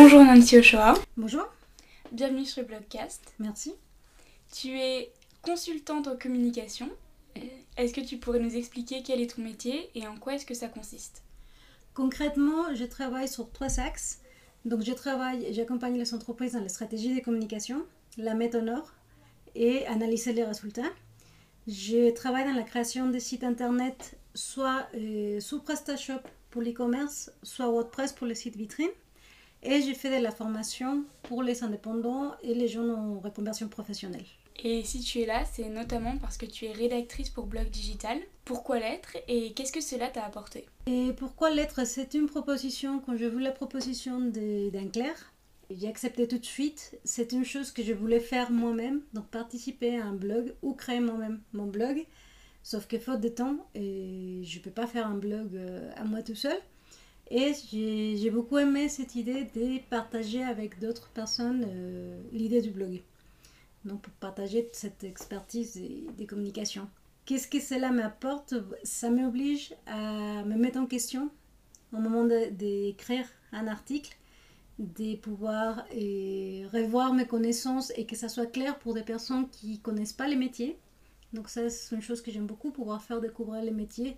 Bonjour Nancy Ochoa. Bonjour. Bienvenue sur le Blogcast. Merci. Tu es consultante en communication. Est-ce que tu pourrais nous expliquer quel est ton métier et en quoi est-ce que ça consiste? Concrètement, je travaille sur trois axes. Donc je travaille, j'accompagne les entreprises dans la stratégie de communication, la mettre en ordre et analyser les résultats. Je travaille dans la création des sites internet, soit euh, sous PrestaShop pour l'e-commerce, soit WordPress pour les sites vitrines. Et j'ai fait de la formation pour les indépendants et les gens en reconversion professionnelle. Et si tu es là, c'est notamment parce que tu es rédactrice pour Blog Digital. Pourquoi l'être et qu'est-ce que cela t'a apporté? Et pourquoi l'être? C'est une proposition, quand j'ai vu la proposition d'un clerc, j'ai accepté tout de suite. C'est une chose que je voulais faire moi-même, donc participer à un blog ou créer moi-même mon blog. Sauf que faute de temps, et je ne peux pas faire un blog euh, à moi tout seul. Et j'ai beaucoup aimé cette idée de partager avec d'autres personnes euh, l'idée du blog. Donc partager cette expertise des, communications. Qu'est-ce que cela m'apporte? Ça m'oblige à me mettre en question au moment d'écrire un article, de pouvoir revoir mes connaissances et que ça soit clair pour des personnes qui ne connaissent pas les métiers. Donc ça, c'est une chose que j'aime beaucoup, pouvoir faire découvrir les métiers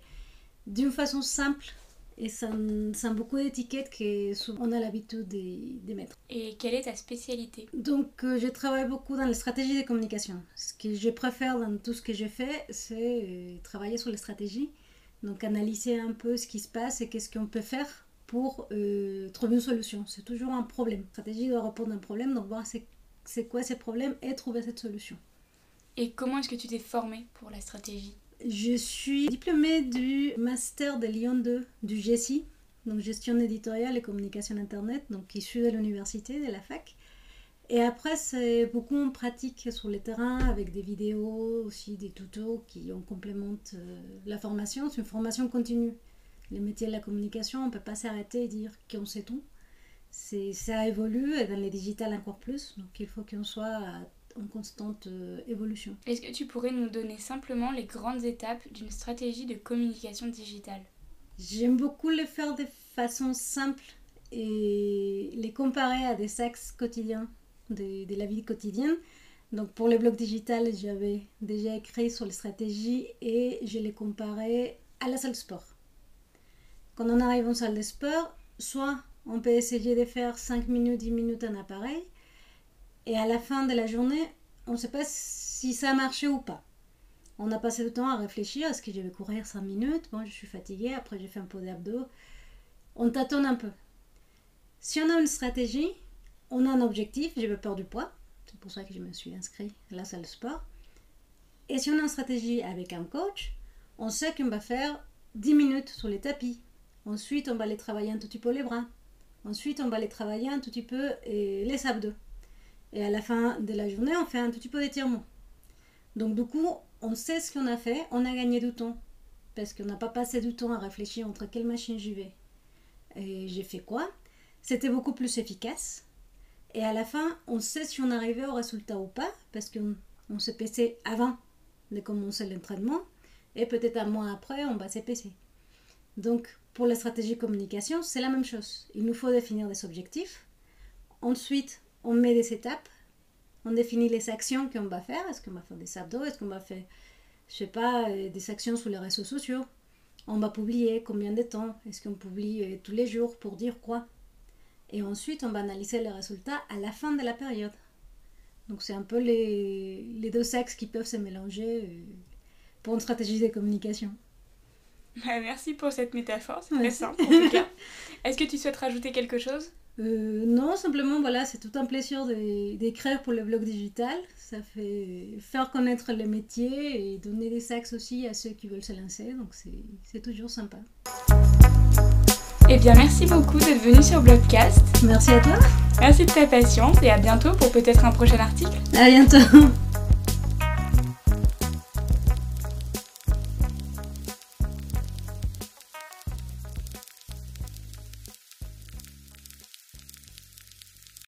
d'une façon simple et sans, beaucoup d'étiquettes qu'on a l'habitude de, mettre. Et quelle est ta spécialité? Donc, euh, je travaille beaucoup dans les stratégies de communication. Ce que je préfère dans tout ce que je fais, c'est euh, travailler sur les stratégies. Donc, analyser un peu ce qui se passe et qu'est-ce qu'on peut faire pour euh, trouver une solution. C'est toujours un problème. La stratégie doit répondre à un problème, donc voir c'est quoi ces problèmes et trouver cette solution. Et comment est-ce que tu t'es formée pour la stratégie? Je suis diplômée du master de Lyon 2 du GESI, donc gestion éditoriale et communication internet, donc issu de l'université, de la fac. Et après, c'est beaucoup en pratique sur le terrain avec des vidéos, aussi des tutos qui en complémentent euh, la formation. C'est une formation continue. Les métiers de la communication, on ne peut pas s'arrêter et dire qu'on sait tout. Ça évolue et dans les digitales encore plus. Donc il faut qu'on soit en constante euh, évolution. Est-ce que tu pourrais nous donner simplement les grandes étapes d'une stratégie de communication digitale? J'aime beaucoup les faire de façon simple et les comparer à des axes quotidiens de, de la vie quotidienne. Donc pour les blogs digital, j'avais déjà écrit sur les stratégies et je les comparais à la salle de sport. Quand on arrive en salle de sport, soit on peut essayer de faire 5 minutes, 10 minutes un appareil, et à la fin de la journée, on ne sait pas si ça a marché ou pas. On a passé le temps à réfléchir, est-ce que je vais courir 5 minutes? Bon, je suis fatiguée, après j'ai fait un peu d'abdos. On tâtonne un peu. Si on a une stratégie, on a un objectif, j'ai peur du poids, c'est pour ça que je me suis inscrite à la salle sport. Et si on a une stratégie avec un coach, on sait qu'on va faire 10 minutes sur les tapis. Ensuite, on va aller travailler un tout petit peu les bras. Ensuite, on va aller travailler un tout petit peu les abdos. Et à la fin de la journée, on fait un petit peu d'étirement. Donc du coup, on sait ce qu'on a fait, on a gagné du temps. Parce qu'on n'a pas passé du temps à réfléchir entre quelle machine j'y vais. Et j'ai fait quoi? C'était beaucoup plus efficace. Et à la fin, on sait si on arrivait au résultat ou pas, parce qu'on on se PC avant de commencer l'entraînement, et peut-être un mois après, on va se. Donc, pour la stratégie communication, c'est la même chose. Il nous faut définir des objectifs. Ensuite, on met des étapes, on définit les actions qu'on va faire. Est-ce qu'on va faire des abdos? Est-ce qu'on va faire, je sais pas, euh, des actions sur les réseaux sociaux? On va publier combien de temps? Est-ce qu'on publie euh, tous les jours pour dire quoi? Et ensuite, on va analyser les résultats à la fin de la période. Donc c'est un peu les, les deux axes qui peuvent se mélanger euh, pour une stratégie de communication. Merci pour cette métaphore, c'est très simple en tout cas. Est-ce que tu souhaites rajouter quelque chose? Euh, non, simplement, voilà, c'est tout un plaisir d'écrire pour le blog digital. Ça fait faire connaître le métier et donner des axes aussi à ceux qui veulent se lancer. Donc, c'est toujours sympa. Eh bien, merci beaucoup d'être venu sur Blogcast. Merci à toi. Merci de ta patience et à bientôt pour peut-être un prochain article. À bientôt.